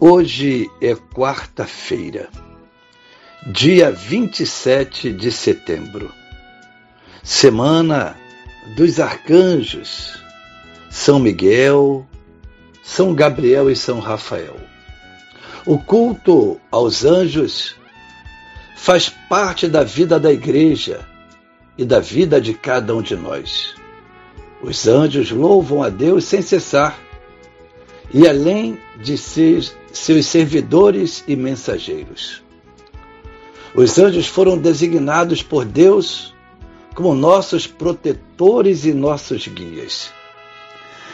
Hoje é quarta-feira, dia 27 de setembro, semana dos arcanjos, São Miguel, São Gabriel e São Rafael. O culto aos anjos faz parte da vida da igreja e da vida de cada um de nós. Os anjos louvam a Deus sem cessar e além de ser seus servidores e mensageiros. Os anjos foram designados por Deus como nossos protetores e nossos guias.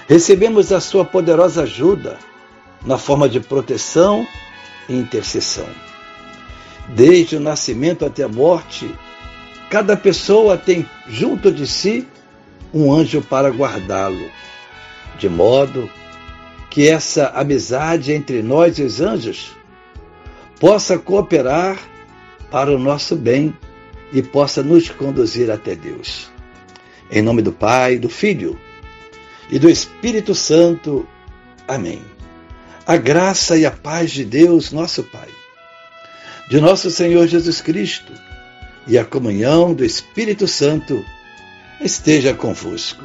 Recebemos a sua poderosa ajuda na forma de proteção e intercessão. Desde o nascimento até a morte, cada pessoa tem junto de si um anjo para guardá-lo, de modo que essa amizade entre nós e os anjos possa cooperar para o nosso bem e possa nos conduzir até Deus. Em nome do Pai, do Filho e do Espírito Santo. Amém. A graça e a paz de Deus, nosso Pai, de nosso Senhor Jesus Cristo e a comunhão do Espírito Santo esteja convosco.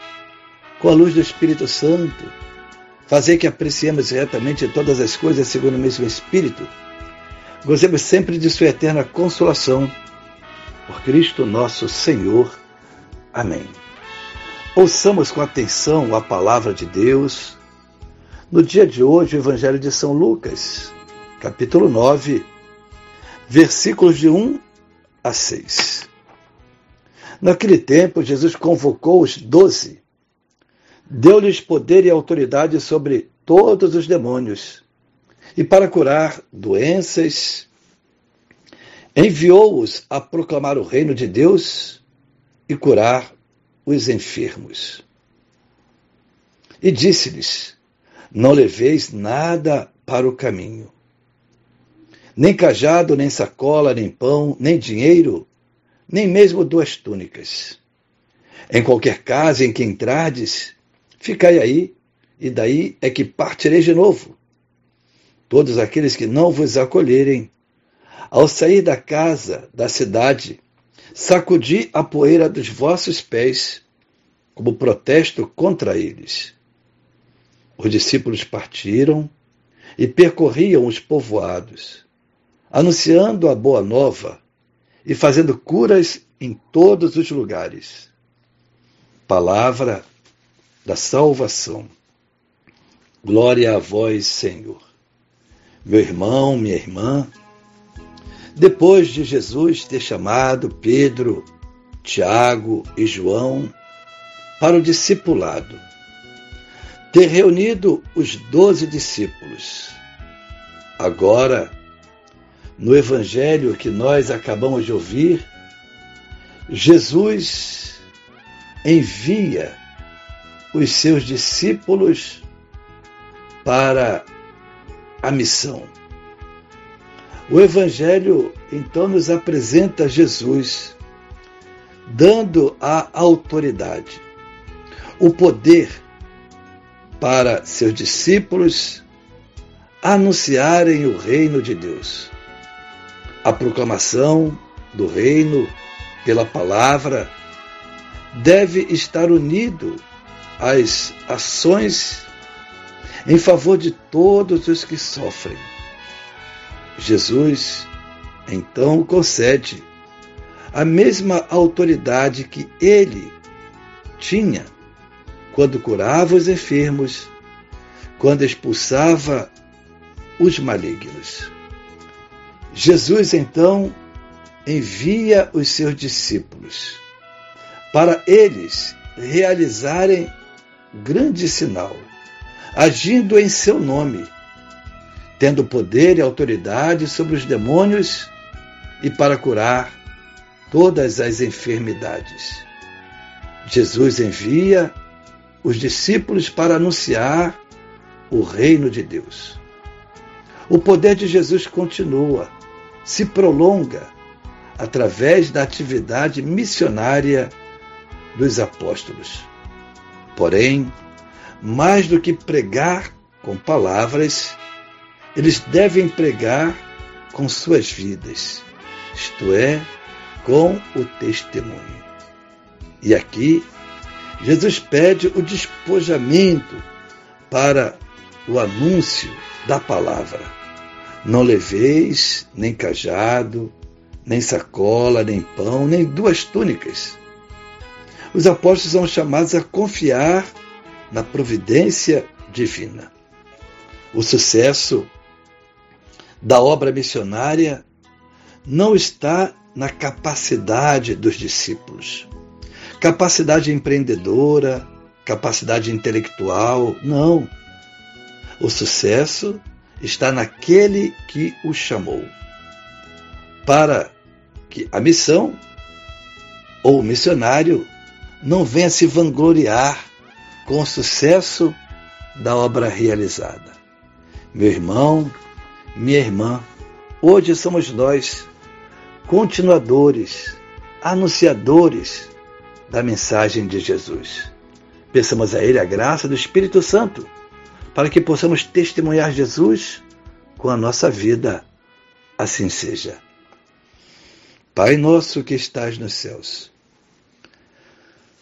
com a luz do Espírito Santo, fazer que apreciemos retamente todas as coisas segundo o mesmo Espírito, gozemos sempre de Sua eterna consolação. Por Cristo nosso Senhor. Amém. Ouçamos com atenção a palavra de Deus. No dia de hoje, o Evangelho de São Lucas, capítulo 9, versículos de 1 a 6. Naquele tempo, Jesus convocou os doze deu-lhes poder e autoridade sobre todos os demônios, e para curar doenças, enviou-os a proclamar o reino de Deus e curar os enfermos. E disse-lhes: Não leveis nada para o caminho, nem cajado, nem sacola, nem pão, nem dinheiro, nem mesmo duas túnicas. Em qualquer casa em que entrardes, Ficai aí, e daí é que partirei de novo. Todos aqueles que não vos acolherem, ao sair da casa, da cidade, sacudi a poeira dos vossos pés, como protesto contra eles. Os discípulos partiram e percorriam os povoados, anunciando a boa nova e fazendo curas em todos os lugares. Palavra da salvação. Glória a vós, Senhor. Meu irmão, minha irmã, depois de Jesus ter chamado Pedro, Tiago e João para o discipulado, ter reunido os doze discípulos, agora, no evangelho que nós acabamos de ouvir, Jesus envia os seus discípulos para a missão. O Evangelho então nos apresenta Jesus dando a autoridade, o poder para seus discípulos anunciarem o reino de Deus. A proclamação do reino pela palavra deve estar unido as ações em favor de todos os que sofrem. Jesus então concede a mesma autoridade que ele tinha quando curava os enfermos, quando expulsava os malignos. Jesus então envia os seus discípulos para eles realizarem grande sinal, agindo em seu nome, tendo poder e autoridade sobre os demônios e para curar todas as enfermidades. Jesus envia os discípulos para anunciar o reino de Deus. O poder de Jesus continua, se prolonga através da atividade missionária dos apóstolos. Porém, mais do que pregar com palavras, eles devem pregar com suas vidas, isto é, com o testemunho. E aqui, Jesus pede o despojamento para o anúncio da palavra. Não leveis nem cajado, nem sacola, nem pão, nem duas túnicas. Os apóstolos são chamados a confiar na providência divina. O sucesso da obra missionária não está na capacidade dos discípulos. Capacidade empreendedora, capacidade intelectual, não. O sucesso está naquele que o chamou. Para que a missão ou o missionário não venha se vangloriar com o sucesso da obra realizada. Meu irmão, minha irmã, hoje somos nós continuadores, anunciadores da mensagem de Jesus. Peçamos a Ele a graça do Espírito Santo para que possamos testemunhar Jesus com a nossa vida. Assim seja. Pai nosso que estás nos céus,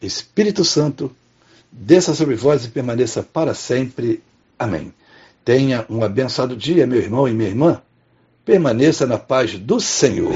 Espírito Santo, desça sobre vós e permaneça para sempre. Amém. Tenha um abençoado dia, meu irmão e minha irmã. Permaneça na paz do Senhor.